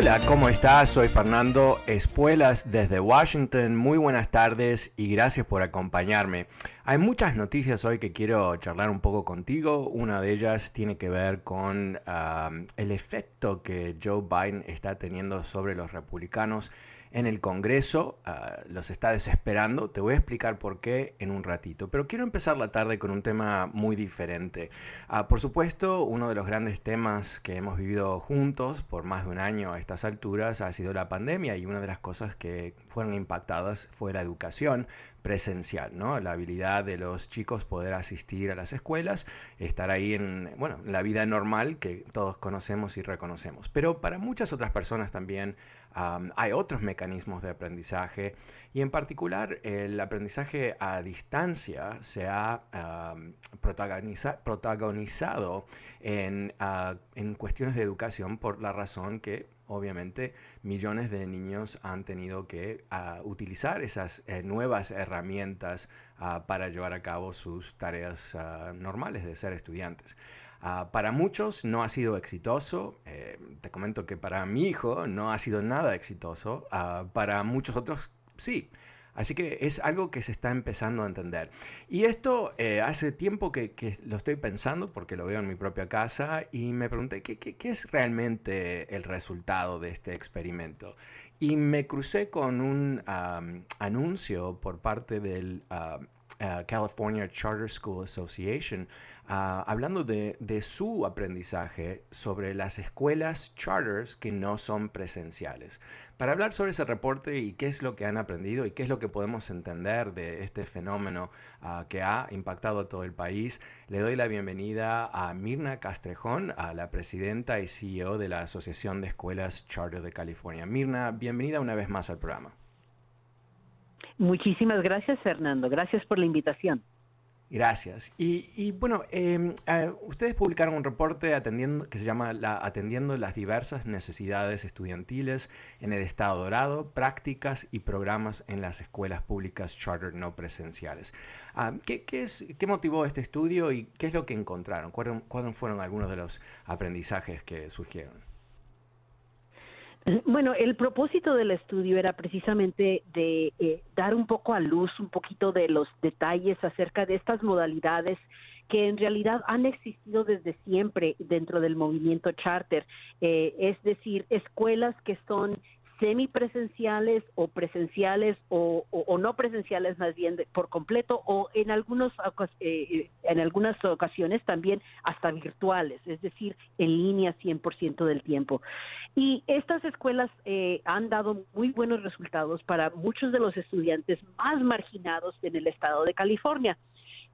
Hola, ¿cómo estás? Soy Fernando Espuelas desde Washington. Muy buenas tardes y gracias por acompañarme. Hay muchas noticias hoy que quiero charlar un poco contigo. Una de ellas tiene que ver con el efecto que Joe Biden está teniendo sobre los republicanos en el Congreso, uh, los está desesperando. Te voy a explicar por qué en un ratito. Pero quiero empezar la tarde con un tema muy diferente. Uh, por supuesto, uno de los grandes temas que hemos vivido juntos por más de un año a estas alturas ha sido la pandemia y una de las cosas que fueron impactadas fue la educación presencial, ¿no? La habilidad de los chicos poder asistir a las escuelas, estar ahí en, bueno, la vida normal que todos conocemos y reconocemos. Pero para muchas otras personas también hay otros mecanismos de aprendizaje y en particular el aprendizaje a distancia se ha protagoniza protagonizado en, uh, en cuestiones de educación por la razón que obviamente millones de niños han tenido que uh, utilizar esas eh, nuevas herramientas uh, para llevar a cabo sus tareas uh, normales de ser estudiantes. para muchos no ha sido exitoso, eh, te comento que para mi hijo no ha sido nada exitoso, para muchos otros sí. Así que es algo que se está empezando a entender. Y esto eh, hace tiempo que, que, lo estoy pensando porque lo veo en mi propia casa y me pregunté qué, qué, qué es realmente el resultado de este experimento. Y me crucé con un anuncio por parte del uh, California Charter School Association uh, hablando de, su aprendizaje sobre las escuelas charters que no son presenciales. Para hablar sobre ese reporte y qué es lo que han aprendido y qué es lo que podemos entender de este fenómeno uh, que ha impactado a todo el país, le doy la bienvenida a Mirna Castrejón, a la presidenta y CEO de la Asociación de Escuelas Charter de California. Mirna, bienvenida una vez más al programa. Muchísimas gracias, Fernando. Gracias por la invitación. Gracias. Y, y bueno, eh, ustedes publicaron un reporte atendiendo, que se llama la, Atendiendo las diversas necesidades estudiantiles en el Estado Dorado, prácticas y programas en las escuelas públicas charter no presenciales. ¿qué, qué, es, ¿Qué motivó este estudio y qué es lo que encontraron? ¿Cuáles fueron algunos de los aprendizajes que surgieron? Bueno, el propósito del estudio era precisamente de eh, dar un poco a luz, un poquito de los detalles acerca de estas modalidades que en realidad han existido desde siempre dentro del movimiento charter, eh, es decir, escuelas que son semipresenciales o presenciales o, no presenciales más bien de, por completo o en algunos eh, en algunas ocasiones también hasta virtuales, es decir, en línea 100% del tiempo. Y estas escuelas eh, han dado muy buenos resultados para muchos de los estudiantes más marginados en el estado de California.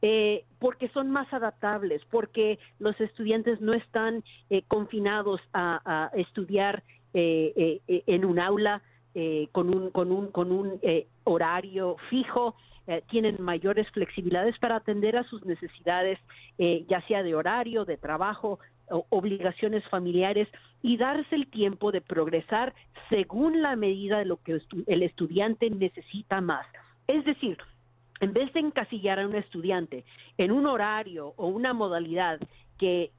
Eh, porque son más adaptables, porque los estudiantes no están eh, confinados a estudiar eh, eh, en un aula eh, con un, con un, con un eh, horario fijo, eh, tienen mayores flexibilidades para atender a sus necesidades, ya sea de horario, de trabajo, obligaciones familiares y darse el tiempo de progresar según la medida de lo que el estudiante necesita más. Es decir, en vez de encasillar a un estudiante en un horario o una modalidad que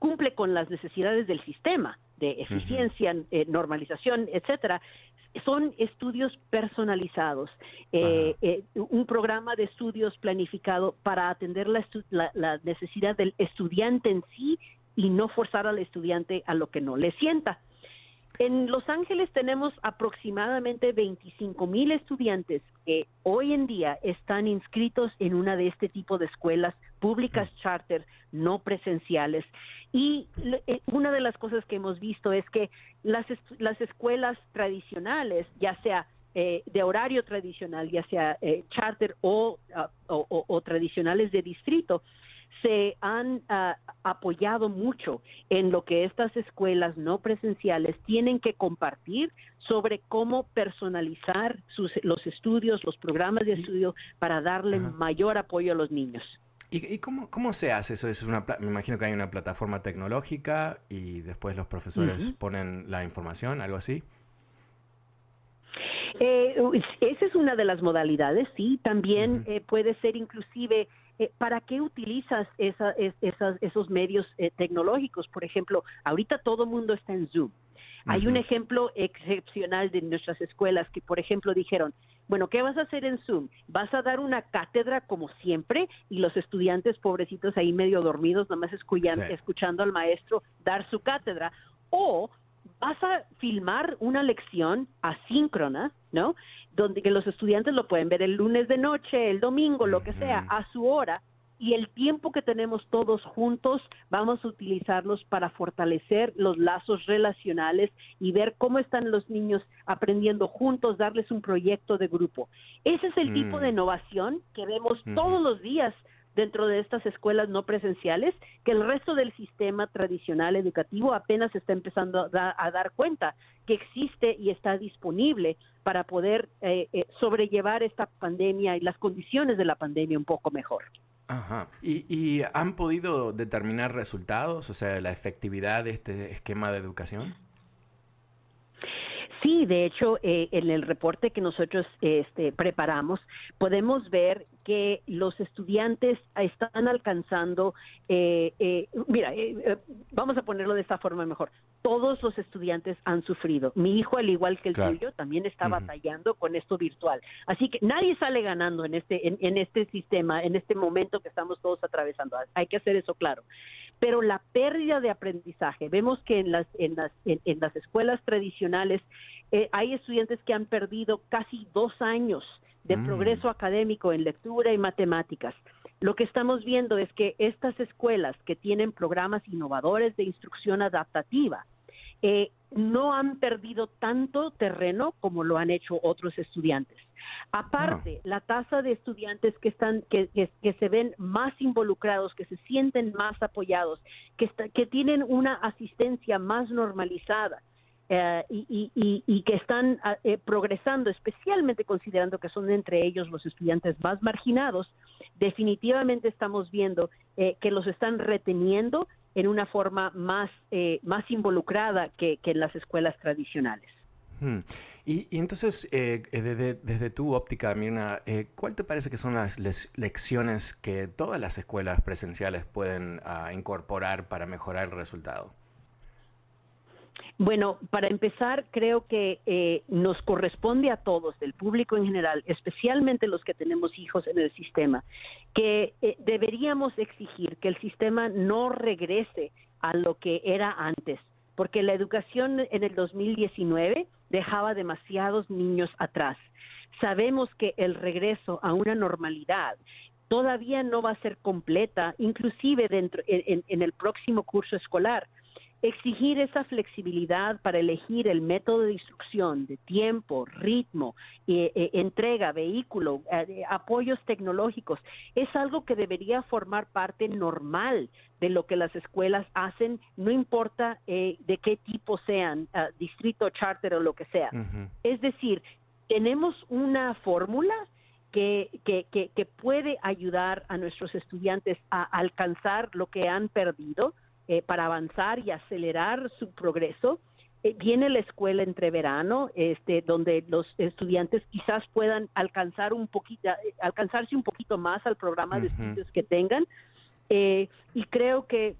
cumple con las necesidades del sistema, de eficiencia, normalización, etcétera, son estudios personalizados, eh, eh, un programa de estudios planificado para atender la, necesidad del estudiante en sí y no forzar al estudiante a lo que no le sienta. En Los Ángeles tenemos aproximadamente 25 mil estudiantes que hoy en día están inscritos en una de este tipo de escuelas públicas charter no presenciales. Y eh, una de las cosas que hemos visto es que las, las escuelas tradicionales, ya sea eh, de horario tradicional, ya sea eh, charter ah, o, o, tradicionales de distrito, se han ah, apoyado mucho en lo que estas escuelas no presenciales tienen que compartir sobre cómo personalizar sus, los estudios, los programas de estudio para darle mayor apoyo a los niños. ¿Y, cómo, cómo, se hace eso? Es una, me imagino que hay una plataforma tecnológica y después los profesores ponen la información, algo así. Eh, esa es una de las modalidades, sí. También eh, puede ser inclusive eh, ¿para qué utilizas esa, esos medios eh, tecnológicos? Por ejemplo, ahorita todo el mundo está en Zoom. Hay un ejemplo excepcional de nuestras escuelas que, por ejemplo, dijeron, bueno, ¿qué vas a hacer en Zoom? ¿Vas a dar una cátedra como siempre y los estudiantes pobrecitos ahí medio dormidos, nomás escuchando al maestro dar su cátedra? ¿O vas a filmar una lección asíncrona, ¿no? Donde que los estudiantes lo pueden ver el lunes de noche, el domingo, lo que sea, a su hora, y el tiempo que tenemos todos juntos vamos a utilizarlos para fortalecer los lazos relacionales y ver cómo están los niños aprendiendo juntos, darles un proyecto de grupo. Ese es el tipo de mm. innovación que vemos todos los días dentro de estas escuelas no presenciales que el resto del sistema tradicional educativo apenas está empezando a, dar cuenta que existe y está disponible para poder eh, eh, sobrellevar esta pandemia y las condiciones de la pandemia un poco mejor. Ajá. ¿Y, ¿Y han podido determinar resultados, o sea, la efectividad de este esquema de educación? Sí, de hecho, eh, en el reporte que nosotros este, preparamos, podemos ver que los estudiantes están alcanzando, eh, eh, mira, vamos a ponerlo de esta forma mejor, todos los estudiantes han sufrido. Mi hijo, al igual que el tuyo, también está batallando con esto virtual. Así que nadie sale ganando en este, en este sistema, en este momento que estamos todos atravesando. Hay que hacer eso claro pero la pérdida de aprendizaje, vemos que en las, en las, en, las escuelas tradicionales eh, hay estudiantes que han perdido casi dos años de mm. progreso académico en lectura y matemáticas. Lo que estamos viendo es que estas escuelas que tienen programas innovadores de instrucción adaptativa, eh, no han perdido tanto terreno como lo han hecho otros estudiantes. Aparte, la tasa de estudiantes que están, que, que, se ven más involucrados, que se sienten más apoyados, que, que tienen una asistencia más normalizada, eh, y, y, y, que están ah, eh, progresando, especialmente considerando que son entre ellos los estudiantes más marginados, definitivamente estamos viendo eh, que los están reteniendo en una forma más, más involucrada que, que en las escuelas tradicionales. Hmm. Y, entonces, eh, eh, desde, desde, tu óptica, Mirna, eh, ¿cuál te parece que son las lecciones que todas las escuelas presenciales pueden ah, incorporar para mejorar el resultado? Bueno, para empezar, creo que nos corresponde a todos, del público en general, especialmente los que tenemos hijos en el sistema, que deberíamos exigir que el sistema no regrese a lo que era antes porque la educación en el 2019 dejaba demasiados niños atrás. Sabemos que el regreso a una normalidad todavía no va a ser completa, inclusive dentro en, el próximo curso escolar. Exigir esa flexibilidad para elegir el método de instrucción, de tiempo, ritmo, eh, eh, entrega, vehículo, eh, apoyos tecnológicos, es algo que debería formar parte normal de lo que las escuelas hacen, no importa de qué tipo sean, ah, distrito, charter o lo que sea. Es decir, tenemos una fórmula que, que, que, puede ayudar a nuestros estudiantes a alcanzar lo que han perdido, eh, para avanzar y acelerar su progreso. Eh, viene la escuela entre verano, este, donde los estudiantes quizás puedan alcanzar un poquito, alcanzarse un poquito más al programa de estudios que tengan. Eh, y creo que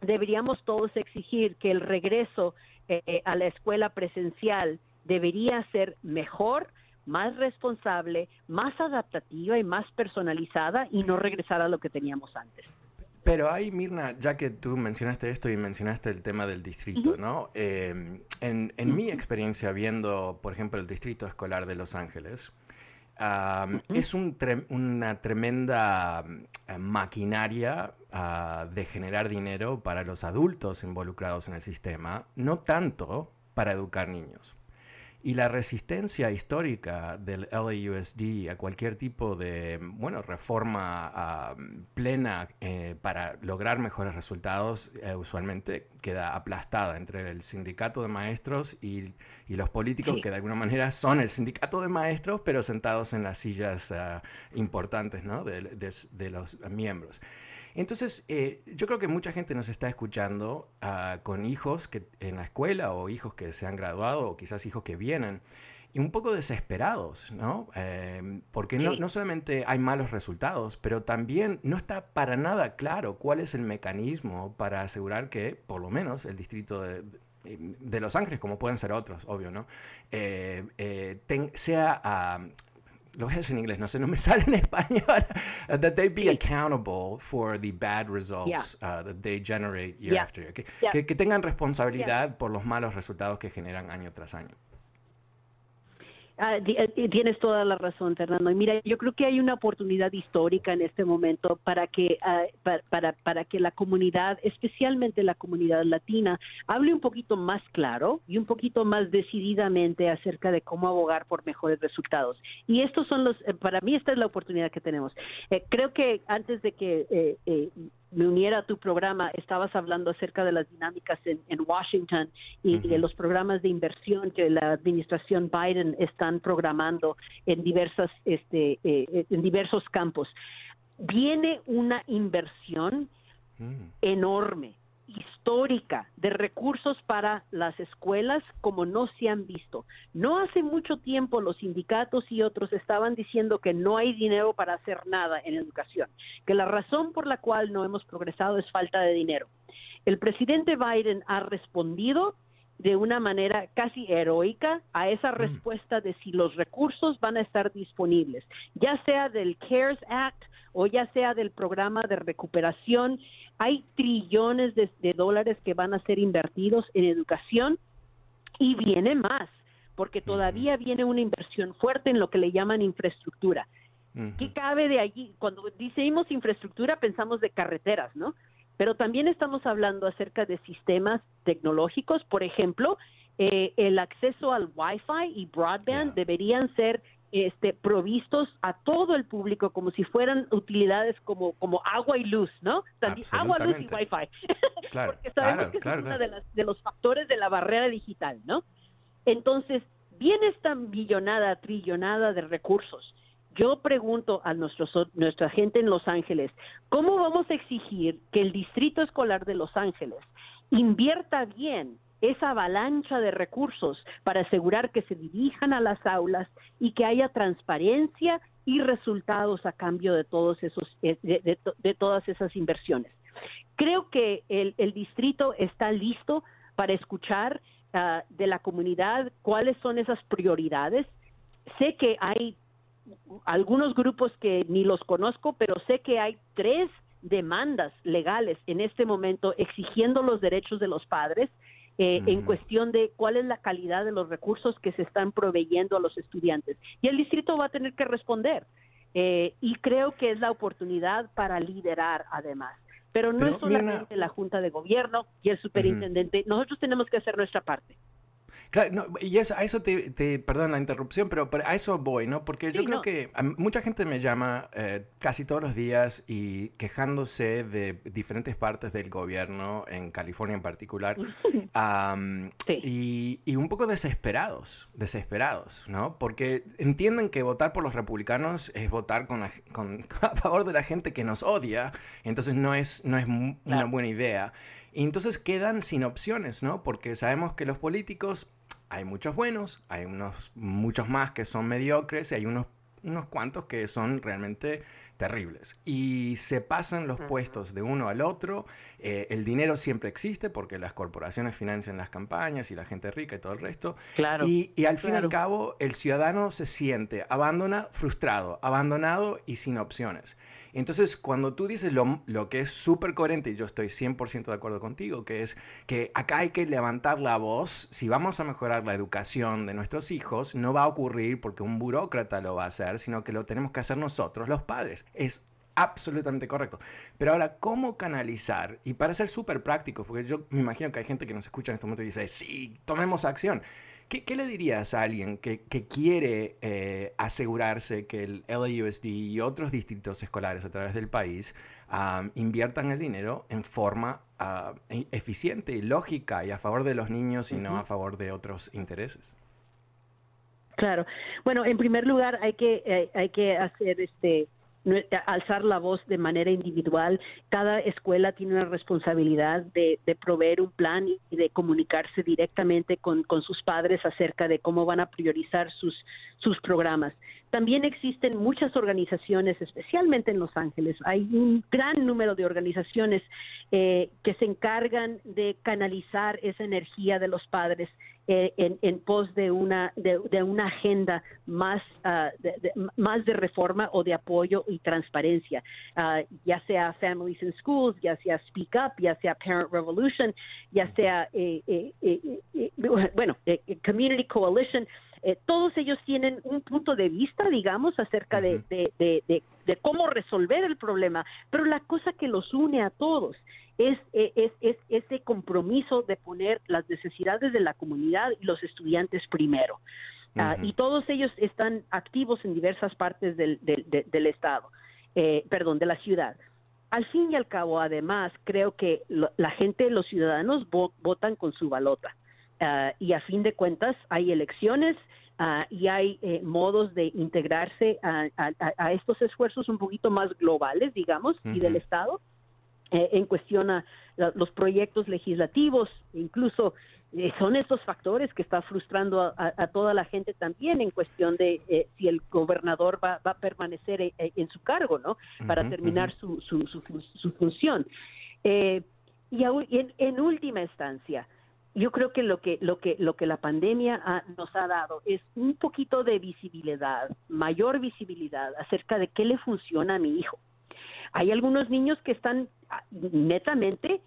deberíamos todos exigir que el regreso eh, a la escuela presencial debería ser mejor, más responsable, más adaptativa y más personalizada y no regresar a lo que teníamos antes. Pero hay, Mirna, ya que tú mencionaste esto y mencionaste el tema del distrito, ¿no? Em, en, mi experiencia viendo, por ejemplo, el distrito escolar de Los Ángeles, es una tremenda eh, maquinaria ah, de generar dinero para los adultos involucrados en el sistema, no tanto para educar niños. Y la resistencia histórica del LAUSD a cualquier tipo de, bueno, reforma ah, plena eh, para lograr mejores resultados eh, usualmente queda aplastada entre el sindicato de maestros y, los políticos que de alguna manera son el sindicato de maestros, pero sentados en las sillas ah, importantes ¿no? de los miembros. Entonces, eh, yo creo que mucha gente nos está escuchando ah, con hijos que, en la escuela o hijos que se han graduado o quizás hijos que vienen y un poco desesperados, ¿no? Em, porque no, no, solamente hay malos resultados, pero también no está para nada claro cuál es el mecanismo para asegurar que, por lo menos, el distrito de, de Los Ángeles, como pueden ser otros, obvio, ¿no? Eh, eh, sea ah, lo voy a decir en inglés, no sé, no me sale en español, uh, that they be accountable for the bad results uh, that they generate year after year. Que, que, tengan responsabilidad por los malos resultados que generan año tras año. Ah, eh, tienes toda la razón, Fernando. Y mira, yo creo que hay una oportunidad histórica en este momento para que ah, para, para, que la comunidad, especialmente la comunidad latina, hable un poquito más claro y un poquito más decididamente acerca de cómo abogar por mejores resultados. Y estos son los, eh, para mí esta es la oportunidad que tenemos. Eh, creo que antes de que me uniera a tu programa, estabas hablando acerca de las dinámicas en, Washington y, de los programas de inversión que la administración Biden están programando en diversas, este, eh, en diversos campos. Viene una inversión mm. enorme histórica de recursos para las escuelas como no se han visto. No hace mucho tiempo los sindicatos y otros estaban diciendo que no hay dinero para hacer nada en educación, que la razón por la cual no hemos progresado es falta de dinero. El presidente Biden ha respondido de una manera casi heroica a esa mm. respuesta de si los recursos van a estar disponibles, ya sea del CARES Act o ya sea del programa de recuperación hay trillones de, dólares que van a ser invertidos en educación y viene más, porque todavía viene una inversión fuerte en lo que le llaman infraestructura. ¿Qué cabe de allí? Cuando decimos infraestructura pensamos de carreteras, ¿no? Pero también estamos hablando acerca de sistemas tecnológicos, por ejemplo, eh, el acceso al Wi-Fi y broadband deberían ser este, provistos a todo el público como si fueran utilidades como, como agua y luz, ¿no? agua, luz y wifi. Porque sabemos que es uno de, de los factores de la barrera digital, ¿no? Entonces, viene esta millonada, trillonada de recursos. Yo pregunto a nuestros, nuestra gente en Los Ángeles, ¿cómo vamos a exigir que el Distrito Escolar de Los Ángeles invierta bien esa avalancha de recursos para asegurar que se dirijan a las aulas y que haya transparencia y resultados a cambio de todos esos eh, de, todas esas inversiones. Creo que el, distrito está listo para escuchar ah, de la comunidad cuáles son esas prioridades. Sé que hay algunos grupos que ni los conozco, pero sé que hay tres demandas legales en este momento exigiendo los derechos de los padres eh, en cuestión de cuál es la calidad de los recursos que se están proveyendo a los estudiantes. Y el distrito va a tener que responder. Eh, y creo que es la oportunidad para liderar además. Pero no es solamente la Junta de Gobierno y el superintendente. Nosotros tenemos que hacer nuestra parte. Claro, y eso, a eso te, te, perdón la interrupción, pero, a eso voy, ¿no? Porque yo creo que mucha gente me llama eh, casi todos los días y quejándose de diferentes partes del gobierno, en California en particular, y, y, un poco desesperados, desesperados, ¿no? Porque entienden que votar por los republicanos es votar con, con a favor de la gente que nos odia, entonces no es, no es una buena idea. Y entonces quedan sin opciones, ¿no? Porque sabemos que los políticos, hay muchos buenos, hay unos muchos más que son mediocres y hay unos, unos cuantos que son realmente terribles. Y se pasan los puestos de uno al otro. Eh, el dinero siempre existe porque las corporaciones financian las campañas y la gente rica y todo el resto. Claro. Y, y al fin y al cabo, el ciudadano se siente abandonado, frustrado, abandonado y sin opciones. Entonces, cuando tú dices lo, que es súper coherente, y yo estoy 100% de acuerdo contigo, que es que acá hay que levantar la voz, si vamos a mejorar la educación de nuestros hijos, no va a ocurrir porque un burócrata lo va a hacer, sino que lo tenemos que hacer nosotros, los padres. Es absolutamente correcto. Pero ahora, ¿cómo canalizar? Y para ser súper práctico, porque yo me imagino que hay gente que nos escucha en este momento y dice, sí, tomemos acción. ¿Qué, le dirías a alguien que, quiere eh, asegurarse que el LAUSD y otros distritos escolares a través del país inviertan el dinero en forma e, eficiente y lógica y a favor de los niños y no a favor de otros intereses? Claro. Bueno, en primer lugar hay que eh, hay que hacer este alzar la voz de manera individual. Cada escuela tiene una responsabilidad de, proveer un plan y de comunicarse directamente con, sus padres acerca de cómo van a priorizar sus, sus programas. También existen muchas organizaciones, especialmente en Los Ángeles. Hay un gran número de organizaciones eh, que se encargan de canalizar esa energía de los padres eh, en, pos de una de, una agenda más ah, de, más de reforma o de apoyo y transparencia. Ah, ya sea Families in Schools ya sea Speak Up ya sea Parent Revolution ya sea eh, eh, bueno Community Coalition todos ellos tienen un punto de vista, digamos, acerca de, de, cómo resolver el problema, pero la cosa que los une a todos es, es, es, ese compromiso de poner las necesidades de la comunidad y los estudiantes primero. Ah, y todos ellos están activos en diversas partes del, del, Estado, eh, perdón, de la ciudad. Al fin y al cabo, además, creo que la gente, los ciudadanos votan con su balota. Ah, y a fin de cuentas hay elecciones ah, y hay eh, modos de integrarse a, a, estos esfuerzos un poquito más globales, digamos, y del Estado eh, en cuestión a los proyectos legislativos, incluso eh, son estos factores que está frustrando a, toda la gente también en cuestión de si el gobernador va, a permanecer en, su cargo, ¿no? Para terminar su, su, su, función. y en, última instancia, yo creo que lo que lo que lo que la pandemia nos ha dado es un poquito de visibilidad, mayor visibilidad acerca de qué le funciona a mi hijo. Hay algunos niños que están ah, netamente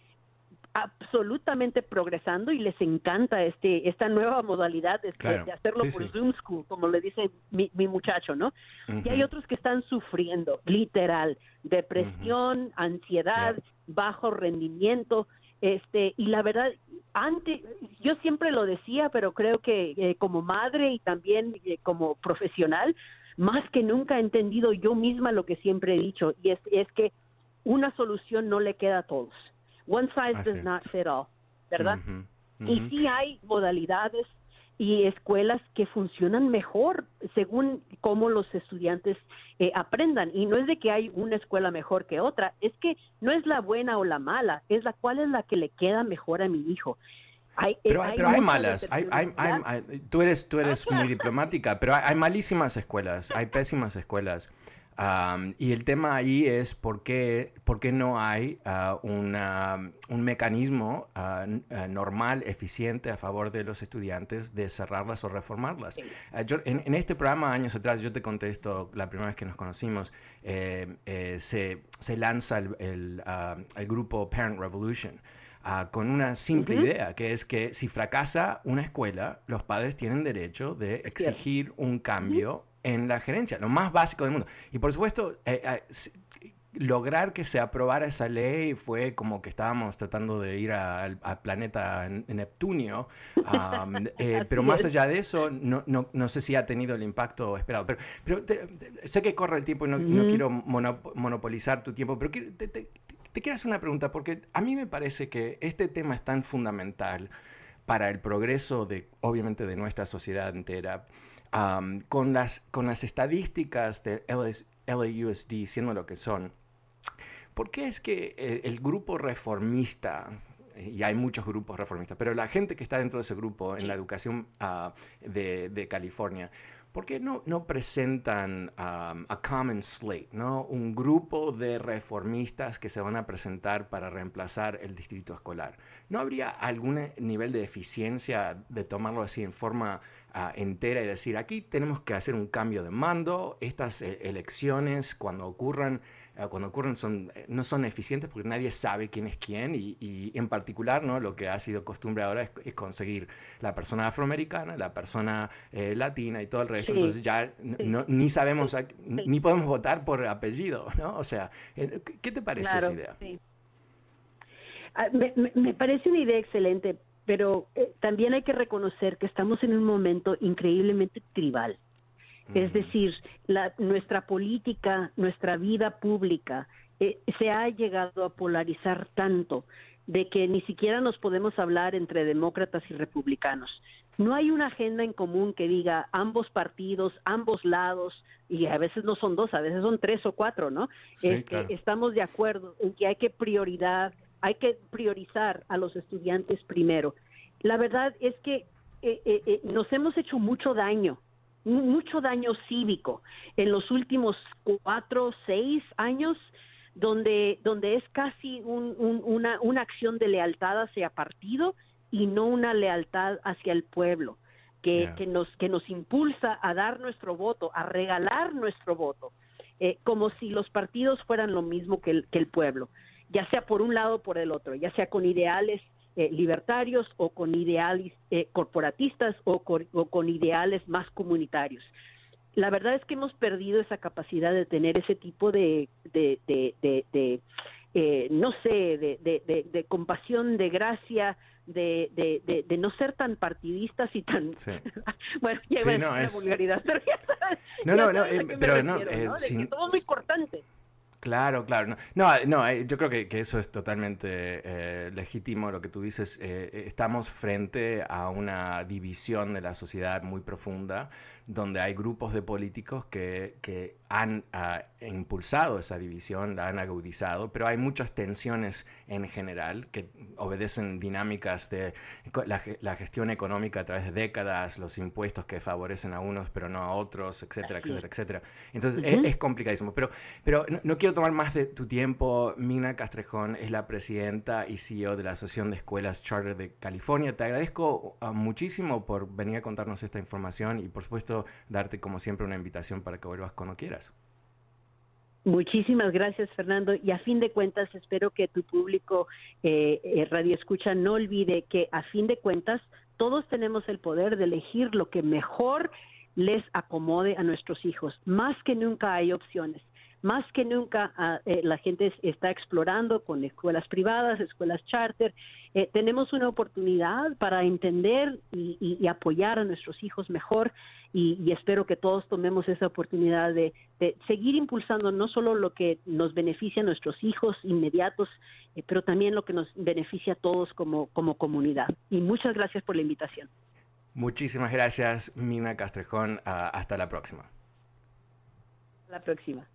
absolutamente progresando y les encanta este esta nueva modalidad de, hacerlo por Zoom School, como le dice mi, muchacho, ¿no? Y hay otros que están sufriendo, literal, depresión, ansiedad, bajo rendimiento, este y la verdad antes yo siempre lo decía, pero creo que eh, como madre y también eh, como profesional más que nunca he entendido yo misma lo que siempre he dicho, y es, es que una solución no le queda a todos. One size does not fit all, ¿verdad? Y sí hay modalidades y escuelas que funcionan mejor según cómo los estudiantes eh, aprendan. Y no es de que hay una escuela mejor que otra, es que no es la buena o la mala, es la cual es la que le queda mejor a mi hijo. Eh, pero, hay, pero hay malas, hay, tú eres, tú eres muy diplomática, pero hay, malísimas escuelas, hay pésimas escuelas. Y el tema ahí es por qué, por qué no hay uh, una, un mecanismo uh, normal, eficiente a favor de los estudiantes de cerrarlas o reformarlas. Yo, en, este programa, años atrás, yo te contesto, la primera vez que nos conocimos, eh, eh, se, se, lanza el, el, el grupo Parent Revolution. Ah, con una simple idea, que es que si fracasa una escuela, los padres tienen derecho de exigir un cambio en la gerencia, lo más básico del mundo. Y por supuesto, eh, eh, lograr que se aprobara esa ley fue como que estábamos tratando de ir al planeta Neptunio, eh, pero más allá de eso, no, no, no, sé si ha tenido el impacto esperado. Pero, pero sé que corre el tiempo y no, quiero monopolizar tu tiempo, pero te, te quiero hacer una pregunta, porque a mí me parece que este tema es tan fundamental para el progreso de, obviamente, de nuestra sociedad entera. Con, las, con las estadísticas de LAUSD siendo lo que son, ¿por qué es que eh, el, grupo reformista, y hay muchos grupos reformistas, pero la gente que está dentro de ese grupo en la educación ah, de, de, California, ¿por qué no, no presentan um, a common slate, ¿no? un grupo de reformistas que se van a presentar para reemplazar el distrito escolar? ¿No habría algún nivel de eficiencia de tomarlo así en forma uh, entera y decir, aquí tenemos que hacer un cambio de mando, estas eh, elecciones cuando ocurran Ah, cuando ocurren son, eh, no son eficientes porque nadie sabe quién es quién y, en particular ¿no? lo que ha sido costumbre ahora es, conseguir la persona afroamericana, la persona eh, latina y todo el resto. Entonces ya ni sabemos, ni podemos votar por apellido, ¿no? O sea, eh, ¿qué te parece esa idea? Ah, me, me, parece una idea excelente, pero también hay que reconocer que estamos en un momento increíblemente tribal. Es decir, la, nuestra política, nuestra vida pública eh, se ha llegado a polarizar tanto de que ni siquiera nos podemos hablar entre demócratas y republicanos. No hay una agenda en común que diga ambos partidos, ambos lados, y a veces no son dos, a veces son tres o cuatro, ¿no? Este, estamos de acuerdo en que hay que prioridad, hay que priorizar a los estudiantes primero. La verdad es que eh, eh, nos hemos hecho mucho daño mucho daño cívico en los últimos cuatro, seis años, donde, donde es casi una, una acción de lealtad hacia partido y no una lealtad hacia el pueblo, que, que, nos, que nos impulsa a dar nuestro voto, a regalar nuestro voto, eh, como si los partidos fueran lo mismo que el, que el pueblo, ya sea por un lado o por el otro, ya sea con ideales eh, libertarios o con ideales eh, corporatistas o con, ideales más comunitarios. La verdad es que hemos perdido esa capacidad de tener ese tipo de, de, de, eh, no sé, de, compasión, de gracia, de, de, no ser tan partidistas y tan bueno sí, no, es... vulgaridad pero no no no, pero no, Sin... todo muy cortante Claro, claro. No, no, eh, yo creo que, eso es totalmente eh, legítimo lo que tú dices. Eh, estamos frente a una división de la sociedad muy profunda donde hay grupos de políticos que, que han ah, impulsado esa división, la han agudizado, pero hay muchas tensiones en general que obedecen dinámicas de la, gestión económica a través de décadas, los impuestos que favorecen a unos pero no a otros, etcétera, etcétera, etcétera. Entonces es, complicadísimo. Pero, pero no, quiero tomar más de tu tiempo. Mina Castrejón es la presidenta y CEO de la Asociación de Escuelas Charter de California. Te agradezco ah, muchísimo por venir a contarnos esta información y por supuesto darte como siempre una invitación para que vuelvas cuando quieras. Muchísimas gracias, Fernando. Y a fin de cuentas, espero que tu público eh, eh, Radio Escucha no olvide que a fin de cuentas todos tenemos el poder de elegir lo que mejor les acomode a nuestros hijos. Más que nunca hay opciones más que nunca ah, eh, la gente está explorando con escuelas privadas, escuelas charter. Eh, tenemos una oportunidad para entender y, apoyar a nuestros hijos mejor y, espero que todos tomemos esa oportunidad de, seguir impulsando no solo lo que nos beneficia a nuestros hijos inmediatos, eh, pero también lo que nos beneficia a todos como, como comunidad. Y muchas gracias por la invitación. Muchísimas gracias, Mina Castrejón. Ah, hasta la próxima. Hasta la próxima.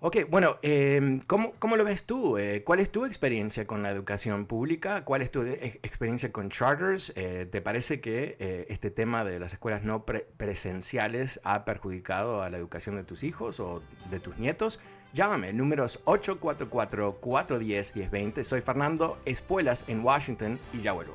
Ok, bueno, eh, ¿cómo, lo ves tú? Eh, ¿Cuál es tu experiencia con la educación pública? ¿Cuál es tu experiencia con charters? Eh, ¿Te parece que eh, este tema de las escuelas no presenciales ha perjudicado a la educación de tus hijos o de tus nietos? Llámame, el número es 844-410-1020. Soy Fernando Espuelas en Washington y ya vuelvo.